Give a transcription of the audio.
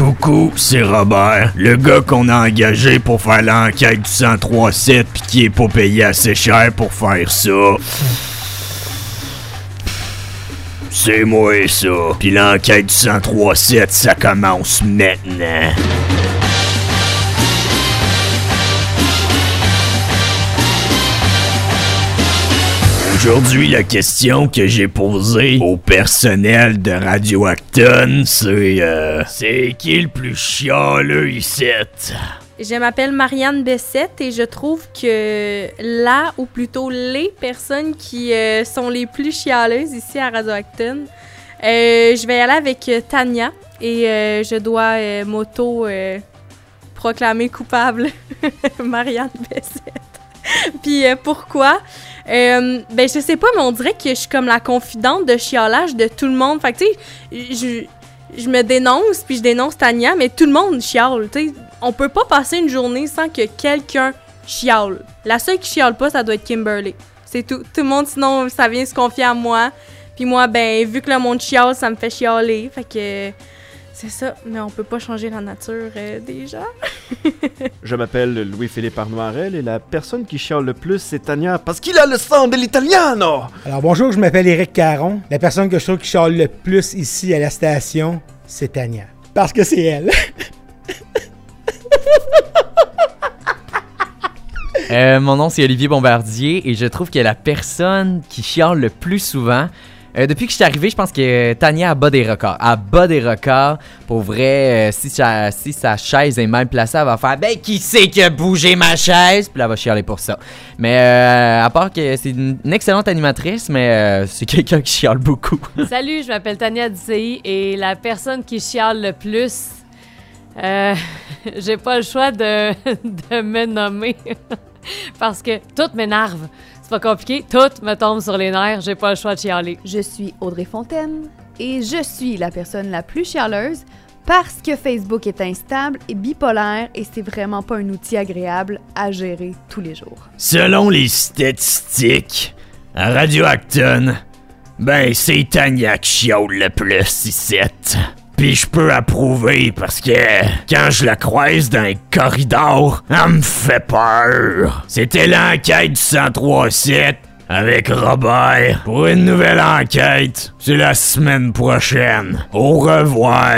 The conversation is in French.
Coucou, c'est Robert, le gars qu'on a engagé pour faire l'enquête du 1037 puis qui est pas payé assez cher pour faire ça. C'est moi ça. Puis l'enquête du 1037, ça commence maintenant. Aujourd'hui, la question que j'ai posée au personnel de Radio Acton, c'est euh, c'est qui le plus chialeux ici? Je m'appelle Marianne Bessette et je trouve que la, ou plutôt les personnes qui euh, sont les plus chialeuses ici à Radio Acton, euh, je vais y aller avec Tania et je dois m'auto proclamer coupable Marianne Bessette. Puis euh, pourquoi? Euh, ben je sais pas, mais on dirait que je suis comme la confidente de chialage de tout le monde. Fait que tu sais, je, me dénonce, puis je dénonce Tania, mais tout le monde chiale, tu sais. On peut pas passer une journée sans que quelqu'un chiale. La seule qui chiale pas, ça doit être Kimberly. C'est tout. Tout le monde, sinon, ça vient se confier à moi. Puis moi, ben, vu que le monde chiale, ça me fait chialer. Fait que c'est ça. Mais on peut pas changer la nature euh, des gens. Je m'appelle Louis-Philippe Arnoirel et la personne qui chiale le plus, c'est Tania, parce qu'il a le sang de l'italiano! Alors bonjour, je m'appelle Éric Caron. La personne que je trouve qui chiale le plus ici à la station, c'est Tania. Parce que c'est elle. Euh, mon nom c'est Olivier Bombardier et je trouve que la personne qui chiale le plus souvent. Euh, depuis que je suis arrivé, je pense que Tania a bas des records. Elle bat des records. Pour vrai, euh, si, sa, si sa chaise est mal placée, elle va faire Ben, qui c'est qui a bougé ma chaise? Puis là, elle va chialer pour ça. Mais euh, à part que c'est une, excellente animatrice, mais c'est quelqu'un qui chiale beaucoup. Salut, je m'appelle Tania Dicey et la personne qui chiale le plus, j'ai pas le choix de, de me nommer parce que tout m'énerve. C'est pas compliqué, tout me tombe sur les nerfs, j'ai pas le choix de chialer. Je suis Audrey Fontaine et je suis la personne la plus chialeuse parce que Facebook est instable et bipolaire et c'est vraiment pas un outil agréable à gérer tous les jours. Selon les statistiques, à Radio Acton, ben c'est Tania qui chiale le plus ici. Puis je peux approuver parce que quand je la croise dans un corridor, elle me fait peur. C'était l'enquête du 1037 avec Robert pour une nouvelle enquête. C'est la semaine prochaine. Au revoir.